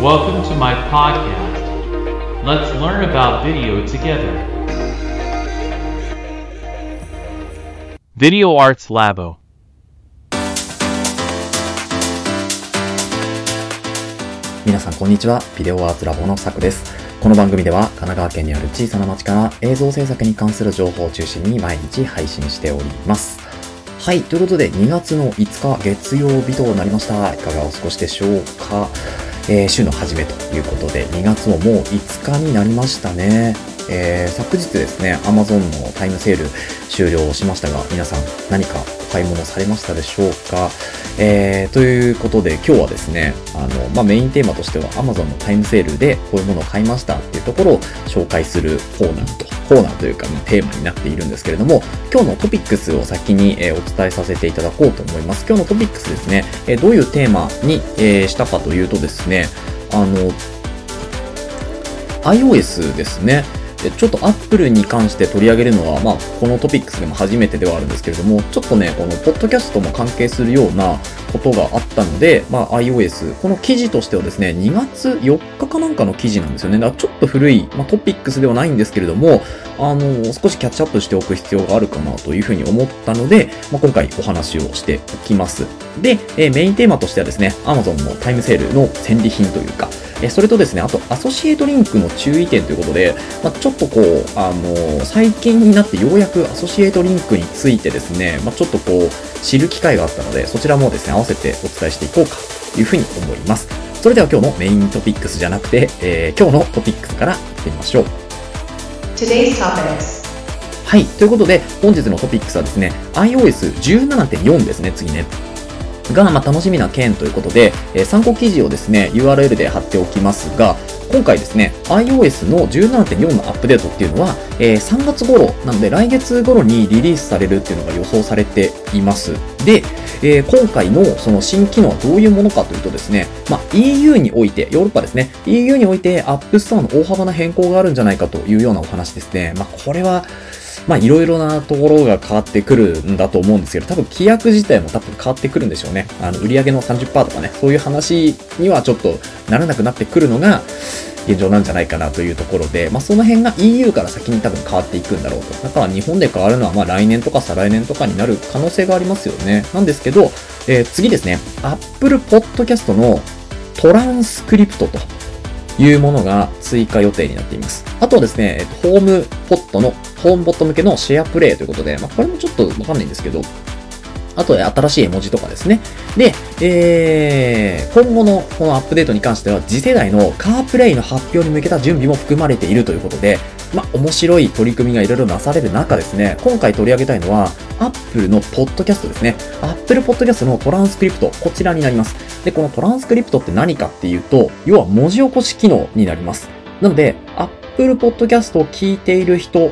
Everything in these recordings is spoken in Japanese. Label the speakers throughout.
Speaker 1: Welcome to my podcast. Let's learn about video together. Video Arts Labo.
Speaker 2: 皆さんこんにちは。ビデオアーツラボのさくです。この番組では神奈川県にある小さな町から映像制作に関する情報を中心に毎日配信しております。はい。ということで2月の5日月曜日となりました。いかがお過ごしでしょうか？えー週の初めということで2月ももう5日になりましたね。えー昨日ですね、Amazon のタイムセール終了しましたが、皆さん何か買い物されましたでしょうか？えーということで今日はですね、あの、まあ、メインテーマとしては Amazon のタイムセールでこういうものを買いましたっていうところを紹介するコーナーと、コーナーというか、まあ、テーマになっているんですけれども、今日のトピックスを先に、えお伝えさせていただこうと思います。今日のトピックスですね、えどういうテーマに、えしたかというとですね、あの、iOS ですね。でちょっと Apple に関して取り上げるのは、まあ、このトピックスでも初めてではあるんですけれども、ちょっとね、このポッドキャストも関係するようなことがあったので、まあ、iOS、この記事としてはですね、2月4日かなんかの記事なんですよね。だからちょっと古い、まあ、トピックスではないんですけれども、あの、少しキャッチアップしておく必要があるかなというふうに思ったので、まあ、今回お話をしておきます。で、えーメインテーマとしてはですね、Amazon のタイムセールの戦利品というか、えーそれとですね、あと、アソシエイトリンクの注意点ということで、まあ、ちょっとこう、あのー最近になってようやくアソシエイトリンクについてですね、まあ、ちょっとこう、知る機会があったので、そちらもですね、合わせてお伝えしていこうかというふうに思います。それでは今日のメイントピックスじゃなくて、えー今日のトピックスからいってみましょう。はい。ということで、本日のトピックスはですね、iOS17.4 ですね、次ね。が、まあ、楽しみな件ということで、えー参考記事をですね、URL で貼っておきますが、今回ですね、iOS の17.4のアップデートっていうのは、えー3月頃、なので来月頃にリリースされるっていうのが予想されています。で、えー今回のその新機能はどういうものかというとですね、まあ、EU において、ヨーロッパですね、EU において App Store の大幅な変更があるんじゃないかというようなお話ですね。まあ、これは、まあいろいろなところが変わってくるんだと思うんですけど、多分規約自体も多分変わってくるんでしょうね。あの、売上の30%とかね、そういう話にはちょっとならなくなってくるのが現状なんじゃないかなというところで、まあその辺が EU から先に多分変わっていくんだろうと。だから日本で変わるのはま来年とか再来年とかになる可能性がありますよね。なんですけど、えー次ですね、Apple Podcast のトランスクリプトというものが追加予定になっています。あとはですね、ホームポットの、ホームポット向けのシェアプレイということで、まあ、これもちょっとわかんないんですけど、あとで新しい絵文字とかですね。で、えー、今後のこのアップデートに関しては、次世代のカープレイの発表に向けた準備も含まれているということで、まあ、面白い取り組みがいろいろなされる中ですね、今回取り上げたいのは、Apple のポッドキャストですね。Apple Podcast のトランスクリプト、こちらになります。で、このトランスクリプトって何かっていうと、要は文字起こし機能になります。なので、Apple Podcast を聞いている人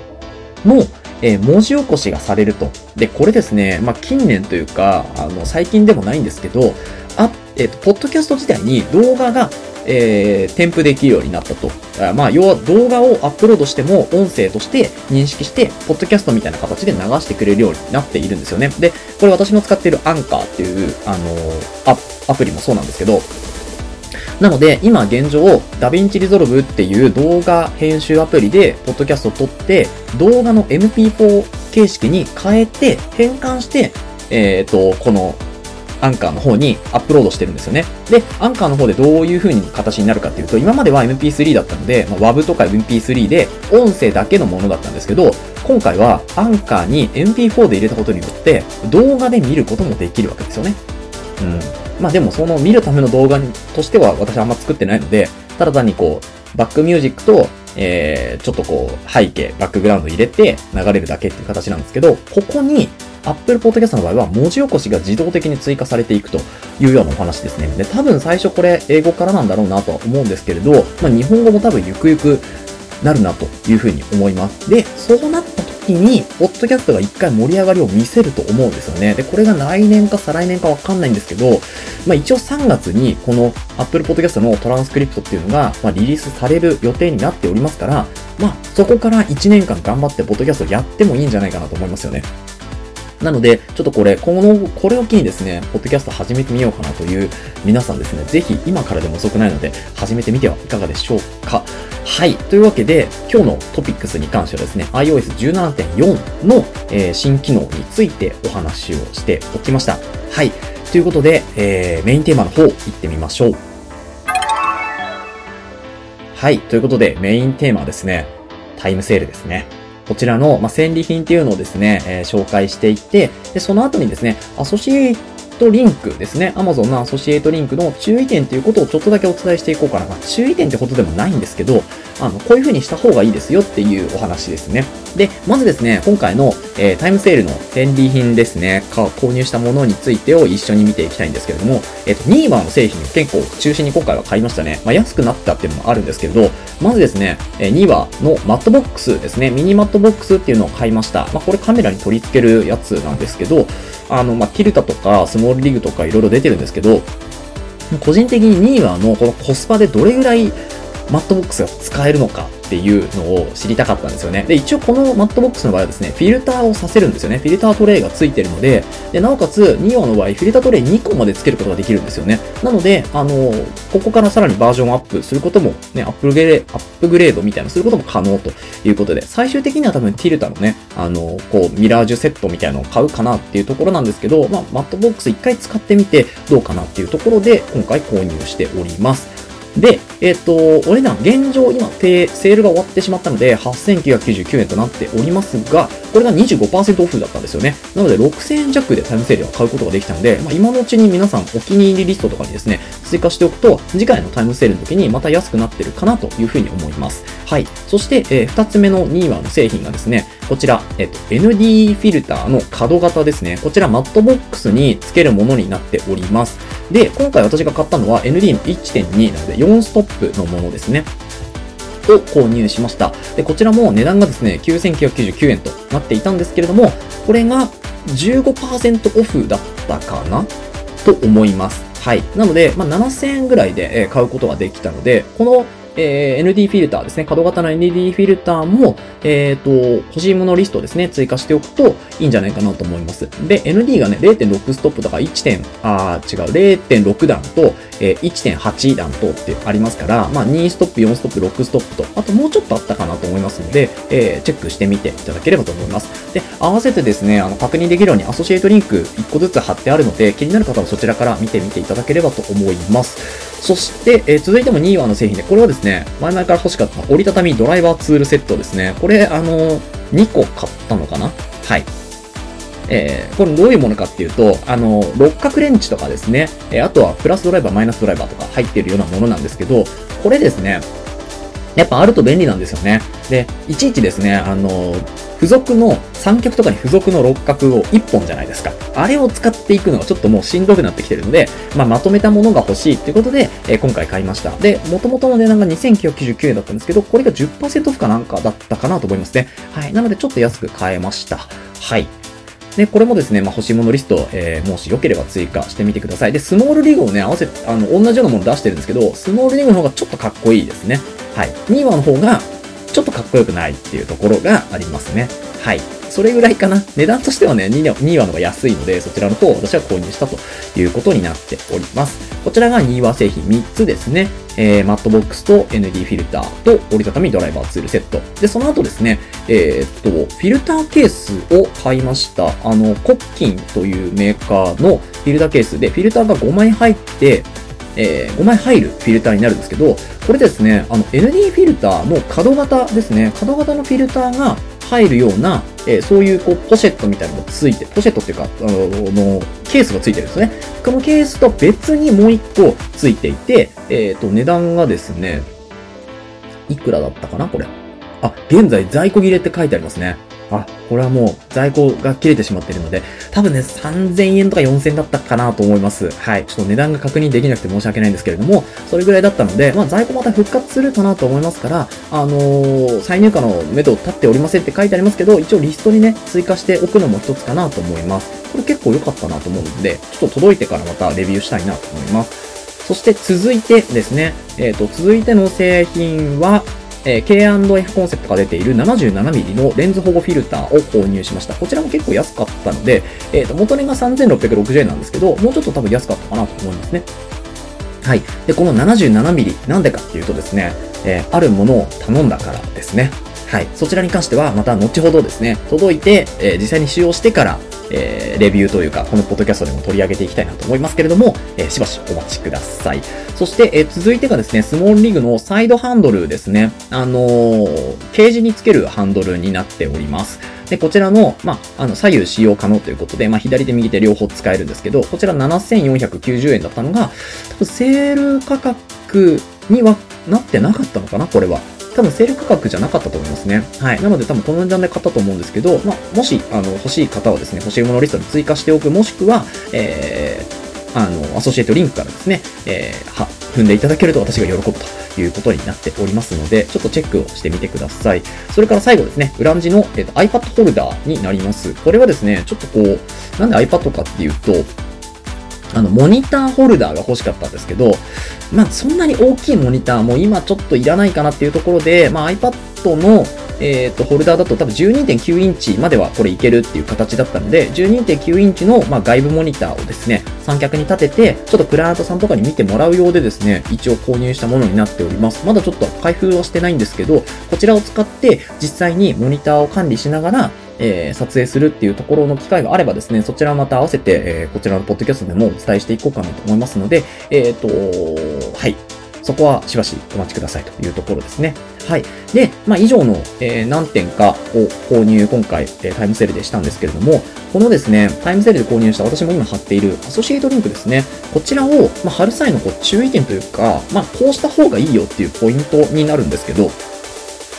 Speaker 2: の、えー文字起こしがされると。で、これですね、まあ、近年というか、あの、最近でもないんですけど、あ、えっ、と、ポッドキャスト自体に動画が、えー添付できるようになったと。あまあ、要は動画をアップロードしても音声として認識して、ポッドキャストみたいな形で流してくれるようになっているんですよね。で、これ私の使っているアンカーっていう、あのアプリもそうなんですけど、なので、今現状、ダヴィンチリゾルブっていう動画編集アプリで、ポッドキャストを撮って、動画の MP4 形式に変えて、変換して、えっ、と、この、アンカーの方にアップロードしてるんですよね。で、アンカーの方でどういう風に形になるかっていうと、今までは MP3 だったので、まあ、WAV とか MP3 で音声だけのものだったんですけど、今回はアンカーに MP4 で入れたことによって、動画で見ることもできるわけですよね。うん。まあでもその見るための動画としては私あんま作ってないので、ただ単にこう、バックミュージックと、えー、ちょっとこう、背景、バックグラウンド入れて流れるだけっていう形なんですけど、ここに Apple Podcast の場合は文字起こしが自動的に追加されていくというようなお話ですね。で、多分最初これ英語からなんだろうなとは思うんですけれど、まあ日本語も多分ゆくゆくなるなというふうに思います。で、そうなった時に、ポッドキャストが一回盛り上がりを見せると思うんですよね。で、これが来年か再来年かわかんないんですけど、まあ一応3月にこの Apple Podcast のトランスクリプトっていうのが、まあ、リリースされる予定になっておりますから、まあそこから1年間頑張ってポッドキャストやってもいいんじゃないかなと思いますよね。なので、ちょっとこれ、この、これを機にですね、ポッドキャスト始めてみようかなという皆さんですね、ぜひ今からでも遅くないので、始めてみてはいかがでしょうか。はい。というわけで、今日のトピックスに関してはですね、iOS17.4 の、えー新機能についてお話をしておきました。はい。ということで、えーメインテーマの方、行ってみましょう。はい。ということで、メインテーマはですね、タイムセールですね。こちらの、まあ、戦利品っていうのをですね、えー紹介していって、で、その後にですね、アソシエイトリンクですね、Amazon のアソシエイトリンクの注意点ということをちょっとだけお伝えしていこうかな。まあ、注意点ってことでもないんですけど、あの、こういう風にした方がいいですよっていうお話ですね。で、まずですね、今回の、えータイムセールの戦利品ですね、か購入したものについてを一緒に見ていきたいんですけれども、えっ、と、 NEEWER の製品を結構中心に今回は買いましたね。まあ、安くなったっていうのもあるんですけれど、まずですね、えー NEEWER のマットボックスですね、ミニマットボックスっていうのを買いました。まあ、これカメラに取り付けるやつなんですけど、あの、まあ、 Tilta とか SmallRig とかいろいろ出てるんですけど、個人的に NEEWER のこのコスパでどれぐらいマットボックスが使えるのかっていうのを知りたかったんですよね。で、一応このマットボックスの場合はですね、フィルターをさせるんですよね。フィルタートレイがついてるので、で、なおかつ、 NEEWER の場合、フィルタートレイ2個までつけることができるんですよね。なので、あの、ここからさらにバージョンアップすることも、ね、アップグレーアップグレードみたいなのすることも可能ということで、最終的には多分 Tilta のね、あの、こう、 Mirage セットみたいなのを買うかなっていうところなんですけど、まあ、マットボックス一回使ってみてどうかなっていうところで、今回購入しております。で、えっ、と、お値段、現状今、てセールが終わってしまったので、8999円となっておりますが、これが25%オフだったんですよね。なので、6000円弱でタイムセールを買うことができたので、まあ、今のうちに皆さんお気に入りリストとかにですね、追加しておくと、次回のタイムセールの時にまた安くなってるかなというふうに思います。はい。そして、えー二つ目のニーワの製品がですね、こちら、えっ、と、ND フィルターの角型ですね。こちらマットボックスにつけるものになっております。で、今回私が買ったのは NDM1.2 なので4ストップのものですね。を購入しました。で、こちらも値段がですね、9999円となっていたんですけれども、これが15%オフだったかな？と思います。はい。なので、まあ、7000円ぐらいで買うことができたので、この、えー ND フィルターですね。角型の ND フィルターも、えっ、と、欲しいものリストですね、追加しておくといいんじゃないかなと思います。で、ND がね、0.6ストップとか1点、あー違う、0.6段と、え1.8段とってありますから、まあ、2ストップ、4ストップ、6ストップと、あともうちょっとあったかなと思いますので、えーチェックしてみていただければと思います。で、合わせてですね、あの、確認できるようにアソシエイトリンク1個ずつ貼ってあるので、気になる方はそちらから見てみていただければと思います。そして、えー続いても NEEWER の製品で、これはですね、前々から欲しかった折りたたみドライバーツールセットですね。これ、あの、2個買ったのかな？はい。えーこれどういうものかっていうと、あの、六角レンチとかですね、えーあとはプラスドライバー、マイナスドライバーとか入っているようなものなんですけど、これですね、やっぱあると便利なんですよね。で、いちいちですね、あの、付属の、三脚とかに付属の六角を1本じゃないですか。あれを使っていくのがちょっともうしんどくなってきてるので、まあ、まとめたものが欲しいっていうことで、えー今回買いました。で、元々の値段が2999円だったんですけど、これが10%オフかなんかだったかなと思いますね。はい。なのでちょっと安く買えました。はい。で、これもですね、まあ、欲しいものリスト、えーもしよければ追加してみてください。で、スモールリーグをね、合わせ、あの、同じようなもの出してるんですけど、スモールリグの方がちょっとかっこいいですね。はい。2話の方が、ちょっとかっこよくないっていうところがありますね。はい。それぐらいかな。値段としてはね、ニーワニーワの方が安いので、そちらの方を私は購入したということになっております。こちらがニーワ製品3つですね。えー、マットボックスと ND フィルターと折りたたみドライバーツールセット。で、その後ですね、えーっと、フィルターケースを買いました。あの、コッキンというメーカーのフィルターケースで、フィルターが5枚入って、えー5枚入るフィルターになるんですけど、これですね、あの、ND フィルターの角型ですね、角型のフィルターが入るような、えーそういうこうポシェットみたいなのがついて、ポシェットっていうか、あの、ケースがついてるんですね。このケースと別にもう一個ついていて、えっ、と、値段がですね、いくらだったかなこれ。あ、現在在庫切れって書いてありますね。あ、これはもう在庫が切れてしまってるので、多分ね、3000円とか4000円だったかなと思います。はい。ちょっと値段が確認できなくて申し訳ないんですけれども、それぐらいだったので、まあ在庫また復活するかなと思いますから、あのー再入荷の目処立っておりませんって書いてありますけど、一応リストにね、追加しておくのも一つかなと思います。これ結構良かったなと思うので、ちょっと届いてからまたレビューしたいなと思います。そして続いてですね、えっ、と、続いての製品は、え K&F コンセプトが出ている 77mm のレンズ保護フィルターを購入しました。こちらも結構安かったので、えっ、と、元値が3660円なんですけど、もうちょっと多分安かったかなと思いますね。はい。で、この 77mm、なんでかっていうとですね、えーあるものを頼んだからですね。はい。そちらに関しては、また後ほどですね、届いて、えー実際に使用してから、えーレビューというか、このポッドキャストでも取り上げていきたいなと思いますけれども、えーしばしお待ちください。そして、えー続いてがですね、スモールリーグのサイドハンドルですね。あのーケージにつけるハンドルになっております。で、こちらの、まあ、あの、左右使用可能ということで、まあ、左手右手両方使えるんですけど、こちら7490円だったのが、多分セール価格にはなってなかったのかなこれは。多分セール価格じゃなかったと思いますね。はい。なので多分この値段で買ったと思うんですけど、まあ、もし、あの、欲しい方はですね、欲しいものリストに追加しておく、もしくは、えー、あの、アソシエイトリンクからですね、えー、は、踏んでいただけると私が喜ぶということになっておりますので、ちょっとチェックをしてみてください。それから最後ですね、裏地の、えーと iPad ホルダーになります。これはですね、ちょっとこう、なんで iPad かっていうと、あの、モニターホルダーが欲しかったんですけど、まあ、そんなに大きいモニターも今ちょっといらないかなっていうところで、まあ、iPad の、えっ、と、ホルダーだと多分12.9インチまではこれいけるっていう形だったので、12.9インチの、まあ、外部モニターをですね、三脚に立てて、ちょっとクライアントさんとかに見てもらうようでですね、一応購入したものになっております。まだちょっと開封はしてないんですけど、こちらを使って実際にモニターを管理しながら、えー撮影するっていうところの機会があればですね、そちらまた合わせて、えーこちらのポッドキャストでもお伝えしていこうかなと思いますので、えっ、と、はい。そこはしばしお待ちくださいというところですね。はい。で、まあ、以上の、えー何点かを購入今回、えータイムセールでしたんですけれども、このですね、タイムセールで購入した私も今貼っているアソシエイトリンクですね。こちらを、まあ、貼る際のこう注意点というか、まあ、こうした方がいいよっていうポイントになるんですけど、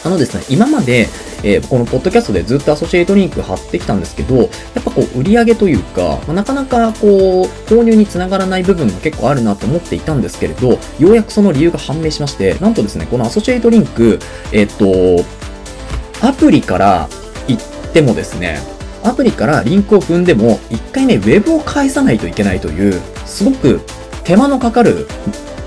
Speaker 2: あのですね、今まで、えーこのポッドキャストでずっとアソシエイトリンク貼ってきたんですけど、やっぱこう売り上げというか、まあなかなかこう購入につながらない部分が結構あるなと思っていたんですけれど、ようやくその理由が判明しまして、なんとですね、このアソシエイトリンク、えっ、と、アプリから行ってもですね、アプリからリンクを踏んでも、一回ね、ウェブを介さないといけないという、すごく手間のかかる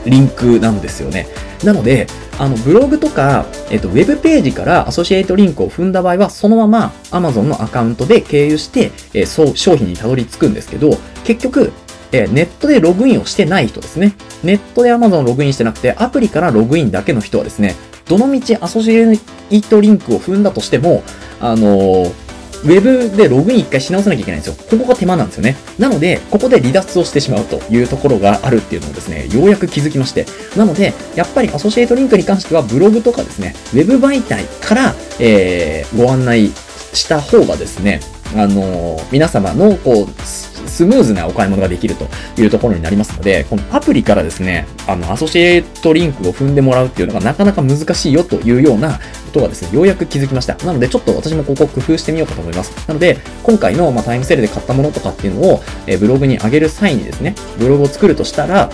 Speaker 2: リンクなんですよね。なので、あの、ブログとか、えっと、ウェブページからアソシエイトリンクを踏んだ場合は、そのまま Amazon のアカウントで経由して、えーそう、商品にたどり着くんですけど、結局、えーネットでログインをしてない人ですね。ネットで Amazon ログインしてなくて、アプリからログインだけの人はですね、どのみちアソシエイトリンクを踏んだとしても、あのーウェブでログイン一回し直さなきゃいけないんですよ。ここが手間なんですよね。なので、ここで離脱をしてしまうというところがあるっていうのをですね、ようやく気づきまして。なので、やっぱりアソシエイトリンクに関しては、ブログとかですね、ウェブ媒体から、えー、ご案内した方がですね、あのー皆様の、こう、スムーズなお買い物ができるというところになりますので、このアプリからですね、あの、アソシエイトリンクを踏んでもらうっていうのがなかなか難しいよというようなことがですね、ようやく気づきました。なので、ちょっと私もここ工夫してみようかと思います。なので、今回の、ま、タイムセールで買ったものとかっていうのを、えブログに上げる際にですね、ブログを作るとしたら、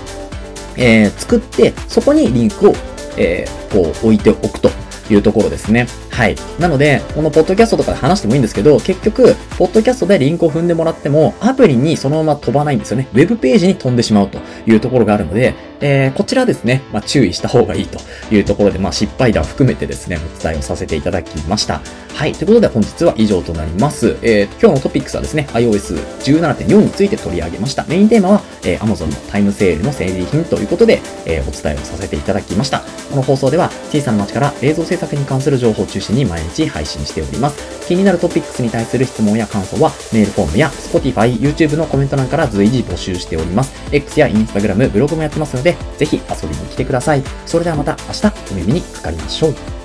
Speaker 2: えー作って、そこにリンクを、えーこう置いておくというところですね。はい。なので、このポッドキャストとかで話してもいいんですけど、結局、ポッドキャストでリンクを踏んでもらっても、アプリにそのまま飛ばないんですよね。ウェブページに飛んでしまうというところがあるので、えーこちらですね、まあ、注意した方がいいというところで、まあ、失敗談を含めてですね、お伝えをさせていただきました。はい。ということで、本日は以上となります。えー今日のトピックスはですね、iOS17.4 について取り上げました。メインテーマは、えー Amazon のタイムセールの整理品ということで、えーお伝えをさせていただきました。この放送では、小さな町から映像制作に関する情報を中心に毎日配信しております。気になるトピックスに対する質問や感想は、メールフォームや Spotify、YouTube のコメント欄から随時募集しております。X や Instagram、ブログもやってますので、ぜひ遊びに来てください。それではまた明日お耳にかかりましょう。